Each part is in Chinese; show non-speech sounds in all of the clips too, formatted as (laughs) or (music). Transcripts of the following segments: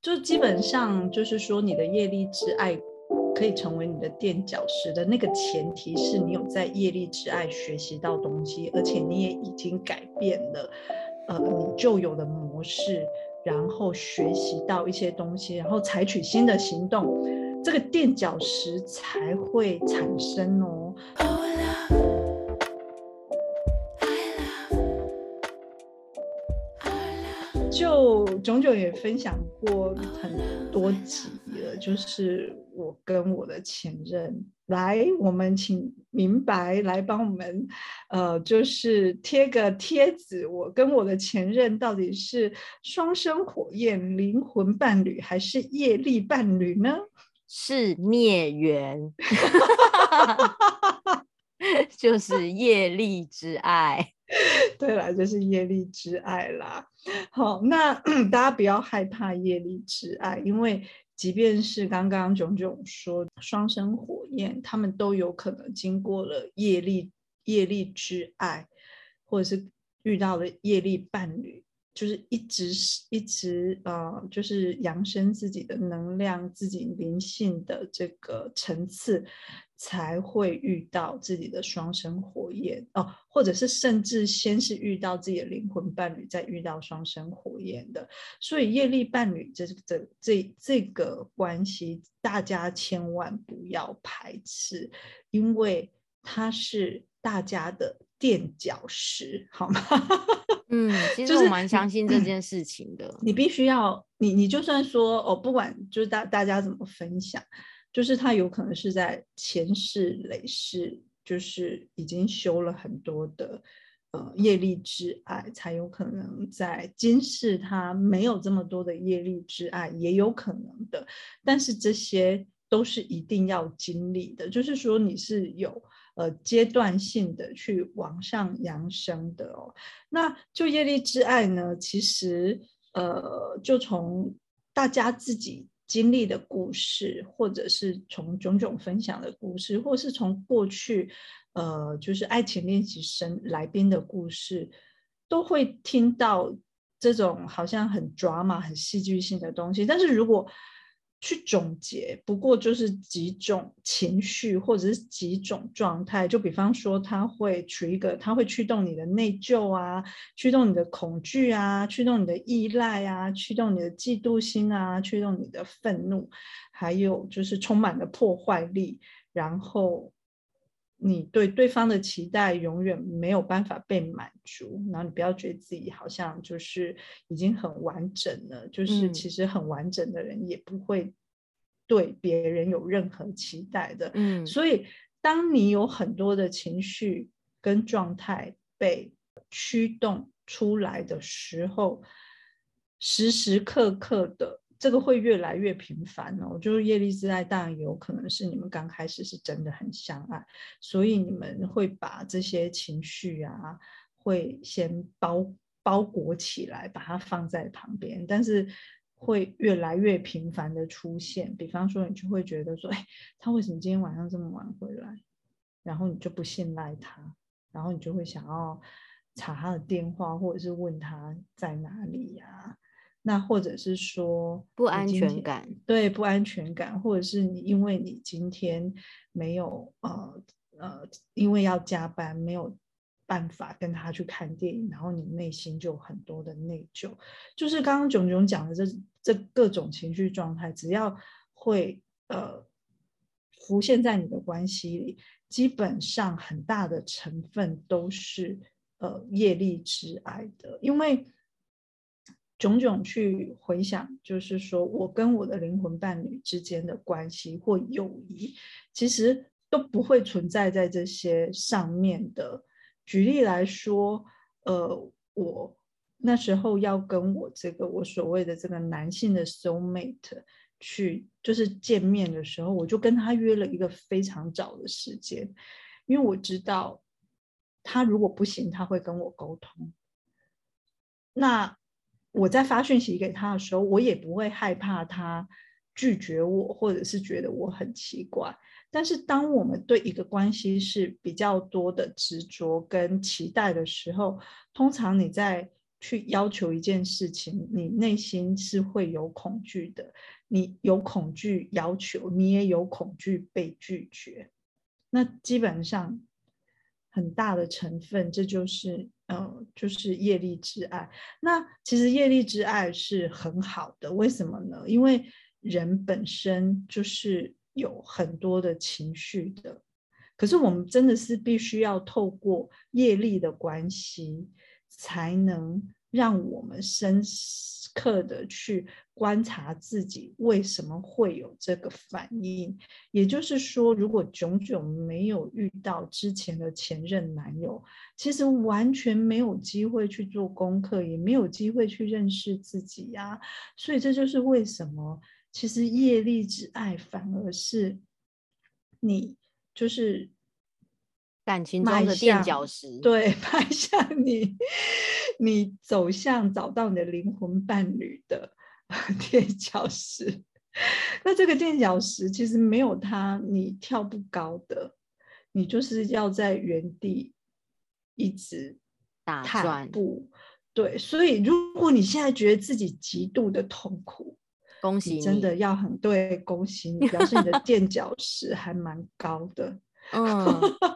就基本上就是说，你的业力之爱可以成为你的垫脚石的那个前提是你有在业力之爱学习到东西，而且你也已经改变了呃你旧有的模式，然后学习到一些东西，然后采取新的行动，这个垫脚石才会产生哦。就炯炯也分享过很多集了，就是我跟我的前任来，我们请明白来帮我们，呃，就是贴个贴子，我跟我的前任到底是双生火焰灵魂伴侣还是业力伴侣呢？是孽缘，(laughs) 就是业力之爱。(laughs) 对啦，就是业力之爱啦。好，那 (clears throat) 大家不要害怕业力之爱，因为即便是刚刚炯炯说双生火焰，他们都有可能经过了业力业力之爱，或者是遇到了业力伴侣，就是一直是一直呃，就是扬升自己的能量、自己灵性的这个层次。才会遇到自己的双生火焰哦，或者是甚至先是遇到自己的灵魂伴侣，再遇到双生火焰的。所以业力伴侣这这这这个关系，大家千万不要排斥，因为它是大家的垫脚石，好吗？(laughs) 嗯，其实我蛮相信这件事情的。你必须要，你你就算说哦，不管就是大大家怎么分享。就是他有可能是在前世累世，就是已经修了很多的呃业力之爱，才有可能在今世他没有这么多的业力之爱，也有可能的。但是这些都是一定要经历的，就是说你是有呃阶段性的去往上扬升的哦。那就业力之爱呢，其实呃就从大家自己。经历的故事，或者是从种种分享的故事，或是从过去，呃，就是爱情练习生来宾的故事，都会听到这种好像很抓马、很戏剧性的东西。但是如果去总结，不过就是几种情绪或者是几种状态，就比方说，它会取一个，它会驱动你的内疚啊，驱动你的恐惧啊，驱动你的依赖啊，驱动你的嫉妒心啊，驱动你的愤怒，还有就是充满了破坏力，然后。你对对方的期待永远没有办法被满足，然后你不要觉得自己好像就是已经很完整了，就是其实很完整的人也不会对别人有任何期待的。嗯，所以当你有很多的情绪跟状态被驱动出来的时候，时时刻刻的。这个会越来越频繁哦，就是业力之爱，当然有可能是你们刚开始是真的很相爱，所以你们会把这些情绪啊，会先包包裹起来，把它放在旁边，但是会越来越频繁的出现。比方说，你就会觉得说，哎，他为什么今天晚上这么晚回来？然后你就不信赖他，然后你就会想要查他的电话，或者是问他在哪里呀？那或者是说不安全感，对不安全感，或者是你因为你今天没有呃呃，因为要加班没有办法跟他去看电影，然后你内心就很多的内疚。就是刚刚炯炯讲的这这各种情绪状态，只要会呃浮现在你的关系里，基本上很大的成分都是呃业力之爱的，因为。种种去回想，就是说我跟我的灵魂伴侣之间的关系或友谊，其实都不会存在在这些上面的。举例来说，呃，我那时候要跟我这个我所谓的这个男性的 soul mate 去，就是见面的时候，我就跟他约了一个非常早的时间，因为我知道他如果不行，他会跟我沟通。那我在发讯息给他的时候，我也不会害怕他拒绝我，或者是觉得我很奇怪。但是，当我们对一个关系是比较多的执着跟期待的时候，通常你在去要求一件事情，你内心是会有恐惧的。你有恐惧要求，你也有恐惧被拒绝。那基本上很大的成分，这就是呃，就是业力之爱。那其实业力之爱是很好的，为什么呢？因为人本身就是有很多的情绪的，可是我们真的是必须要透过业力的关系，才能让我们深刻的去观察自己为什么会有这个反应。也就是说，如果炯炯没有遇到之前的前任男友，其实完全没有机会去做功课，也没有机会去认识自己呀。所以这就是为什么。其实业力之爱反而是你就是感情中的垫脚石，对，(laughs) 迈向你，你走向找到你的灵魂伴侣的 (laughs) 垫脚石。那这个垫脚石其实没有它，你跳不高的，你就是要在原地一直打转步。对，所以如果你现在觉得自己极度的痛苦，恭喜你！真的要很对，恭喜你，表示你的 (laughs) 垫脚石还蛮高的。嗯，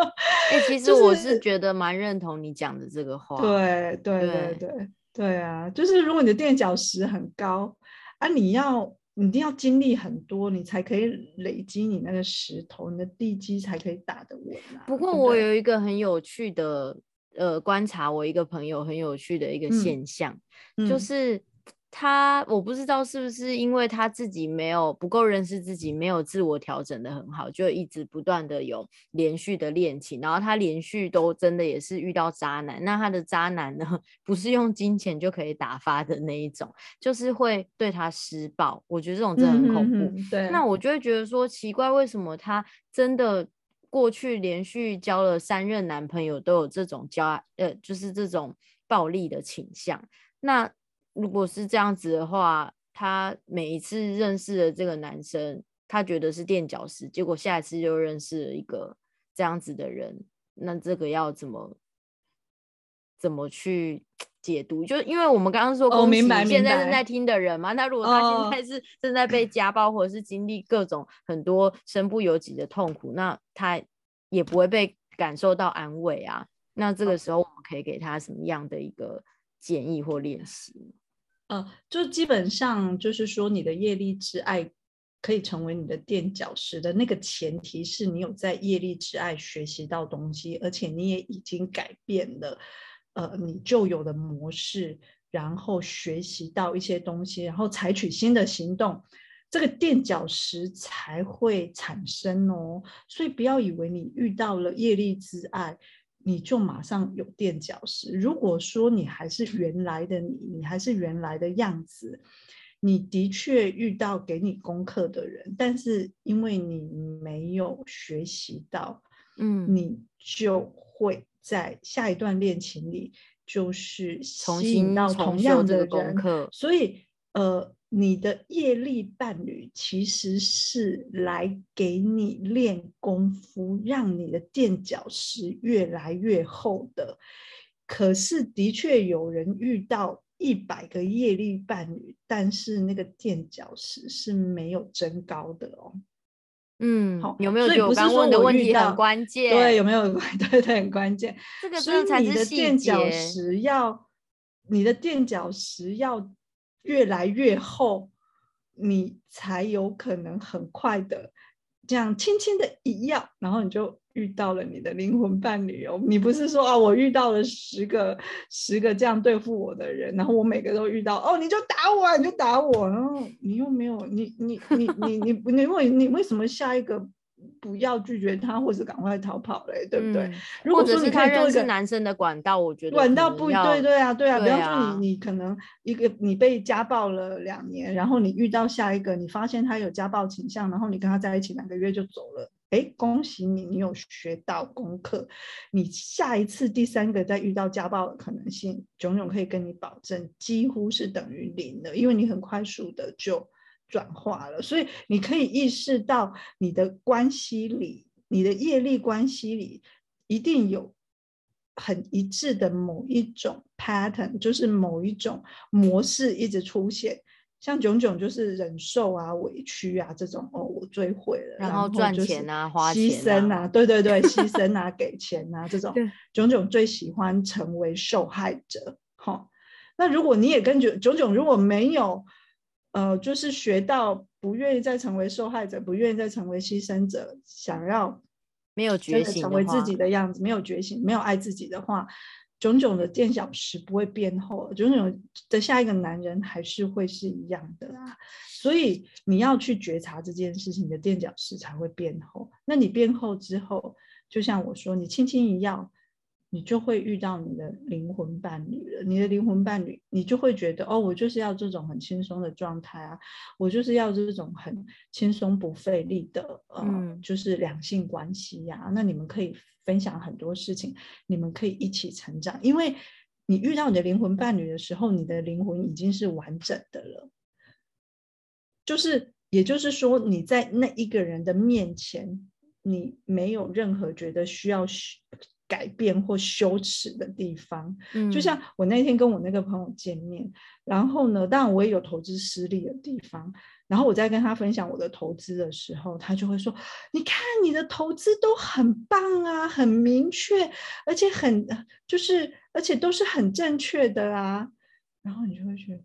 (laughs) 哎，其实我是觉得蛮认同你讲的这个话。对对对对对啊，就是如果你的垫脚石很高啊，你要你一定要经历很多，你才可以累积你那个石头，你的地基才可以打得稳啊。不过我有一个很有趣的呃观察，我一个朋友很有趣的一个现象，就是。他我不知道是不是因为他自己没有不够认识自己，没有自我调整的很好，就一直不断的有连续的恋情，然后他连续都真的也是遇到渣男。那他的渣男呢，不是用金钱就可以打发的那一种，就是会对他施暴。我觉得这种真的很恐怖。对，那我就会觉得说奇怪，为什么他真的过去连续交了三任男朋友都有这种交呃，就是这种暴力的倾向？那如果是这样子的话，他每一次认识的这个男生，他觉得是垫脚石，结果下一次就认识了一个这样子的人，那这个要怎么怎么去解读？就因为我们刚刚说，恭喜现在正在听的人嘛，那如果他现在是正在被家暴，或者是经历各种很多身不由己的痛苦，那他也不会被感受到安慰啊。那这个时候，我们可以给他什么样的一个建议或练习？呃，就基本上就是说，你的业力之爱可以成为你的垫脚石的那个前提是你有在业力之爱学习到东西，而且你也已经改变了呃你旧有的模式，然后学习到一些东西，然后采取新的行动，这个垫脚石才会产生哦。所以不要以为你遇到了业力之爱。你就马上有垫脚石。如果说你还是原来的你，你还是原来的样子，你的确遇到给你功课的人，但是因为你没有学习到，嗯，你就会在下一段恋情里就是吸引到同样的人，所以呃。你的业力伴侣其实是来给你练功夫，让你的垫脚石越来越厚的。可是，的确有人遇到一百个业力伴侣，但是那个垫脚石是没有增高的哦。嗯，好，有没有？所以不是说的问题很关键，对，有没有？(laughs) 对对，很关键。这个所以你的垫脚石要，你的垫脚石要越来越厚。你才有可能很快的这样轻轻的一样，然后你就遇到了你的灵魂伴侣哦。你不是说啊，我遇到了十个十个这样对付我的人，然后我每个都遇到哦，你就打我，你就打我，然后你又没有你你你你你你为你为什么下一个？不要拒绝他，或是赶快逃跑嘞，对不对？如果说你可以做一个男生的管道，我觉得管道不对，对啊，对啊。比方说你，你可能一个你被家暴了两年，然后你遇到下一个，你发现他有家暴倾向，然后你跟他在一起两个月就走了，哎，恭喜你，你有学到功课。你下一次第三个再遇到家暴的可能性，炯炯可以跟你保证，几乎是等于零的，因为你很快速的就。转化了，所以你可以意识到你的关系里，你的业力关系里一定有很一致的某一种 pattern，就是某一种模式一直出现。像炯炯就是忍受啊、委屈啊这种哦，我最会了。然后赚钱啊、花牺牲啊，对对对，(laughs) 牺牲啊、给钱啊这种。炯炯最喜欢成为受害者。哈，那如果你也跟炯炯炯如果没有，呃，就是学到不愿意再成为受害者，不愿意再成为牺牲者，想要没有觉醒成为自己的样子，没有觉醒，没有爱自己的话。炯炯的垫脚石不会变厚，炯炯的下一个男人还是会是一样的啊。所以你要去觉察这件事情，你的垫脚石才会变厚。那你变厚之后，就像我说，你轻轻一要。你就会遇到你的灵魂伴侣了。你的灵魂伴侣，你就会觉得哦，我就是要这种很轻松的状态啊，我就是要这种很轻松不费力的，呃，就是两性关系呀。那你们可以分享很多事情，你们可以一起成长。因为你遇到你的灵魂伴侣的时候，你的灵魂已经是完整的了。就是，也就是说，你在那一个人的面前，你没有任何觉得需要。改变或羞耻的地方，嗯，就像我那天跟我那个朋友见面，然后呢，当然我也有投资失利的地方，然后我在跟他分享我的投资的时候，他就会说：“你看你的投资都很棒啊，很明确，而且很就是，而且都是很正确的啊。”然后你就会觉得。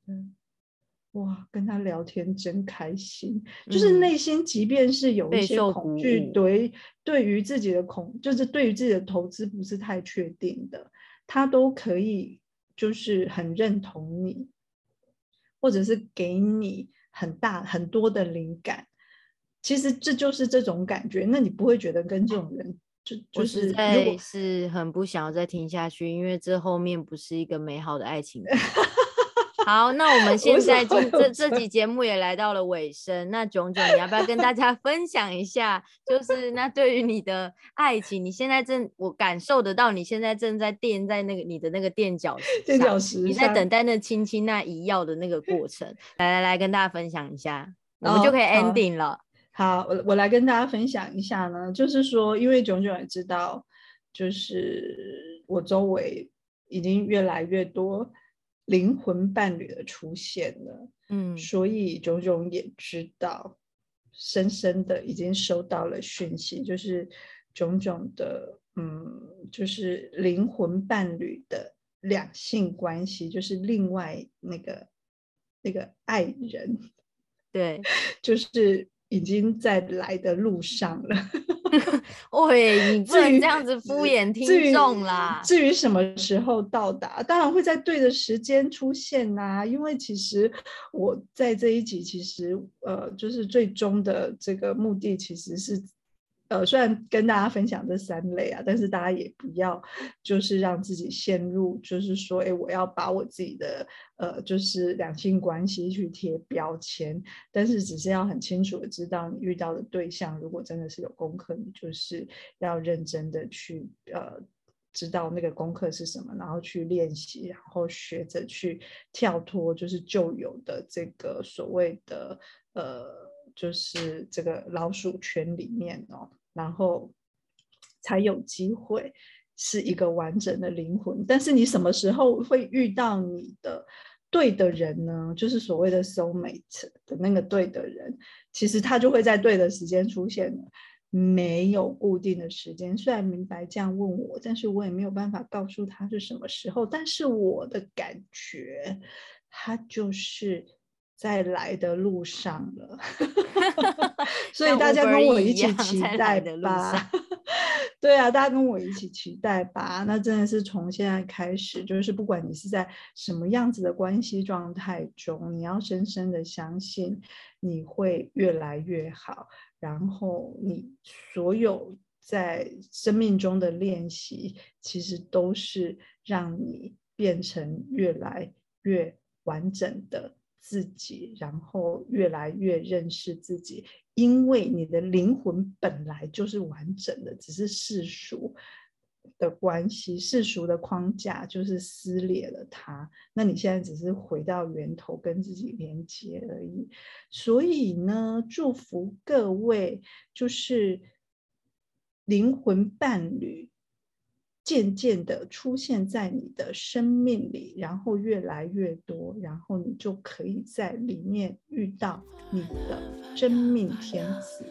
哇，跟他聊天真开心。就是内心，即便是有一些恐惧，对对于自己的恐，就是对于自己的投资不是太确定的，他都可以就是很认同你，或者是给你很大很多的灵感。其实这就是这种感觉。那你不会觉得跟这种人就就是如果是很不想要再听下去，因为这后面不是一个美好的爱情。(laughs) 好，那我们 (laughs) 现在这这这集节目也来到了尾声。那炯炯，你要不要跟大 (laughs) 家分享一下？就是那对于你的爱情，你现在正我感受得到，你现在正在垫在那个你的那个垫脚石，垫脚石，你在等待那亲亲那一药的那个过程。来来来，跟大家分享一下，我们就可以 ending 了。好，我我来跟大家分享一下呢，就是说，因为炯炯也知道，就是我周围已经越来越多。灵魂伴侣的出现了，嗯，所以炯炯也知道，深深的已经收到了讯息，就是种种的，嗯，就是灵魂伴侣的两性关系，就是另外那个那个爱人，对，就是已经在来的路上了。(laughs) 喂，你不能这样子敷衍听众啦。至于什么时候到达，当然会在对的时间出现呐。因为其实我在这一集，其实呃，就是最终的这个目的其实是。呃，虽然跟大家分享这三类啊，但是大家也不要就是让自己陷入，就是说，哎，我要把我自己的呃，就是两性关系去贴标签，但是只是要很清楚的知道，你遇到的对象如果真的是有功课，你就是要认真的去呃，知道那个功课是什么，然后去练习，然后学着去跳脱，就是旧有的这个所谓的呃。就是这个老鼠圈里面哦，然后才有机会是一个完整的灵魂。但是你什么时候会遇到你的对的人呢？就是所谓的 soul mate 的那个对的人，其实他就会在对的时间出现了，没有固定的时间。虽然明白这样问我，但是我也没有办法告诉他是什么时候。但是我的感觉，他就是。在来的路上了，(laughs) 所以大家跟我一起期待吧。(laughs) 对啊，大家跟我一起期待吧。那真的是从现在开始，就是不管你是在什么样子的关系状态中，你要深深的相信你会越来越好。然后你所有在生命中的练习，其实都是让你变成越来越完整的。自己，然后越来越认识自己，因为你的灵魂本来就是完整的，只是世俗的关系、世俗的框架就是撕裂了它。那你现在只是回到源头，跟自己连接而已。所以呢，祝福各位，就是灵魂伴侣渐渐的出现在你的生命里，然后越来越多，然后你就可以在里面遇到你的真命天子。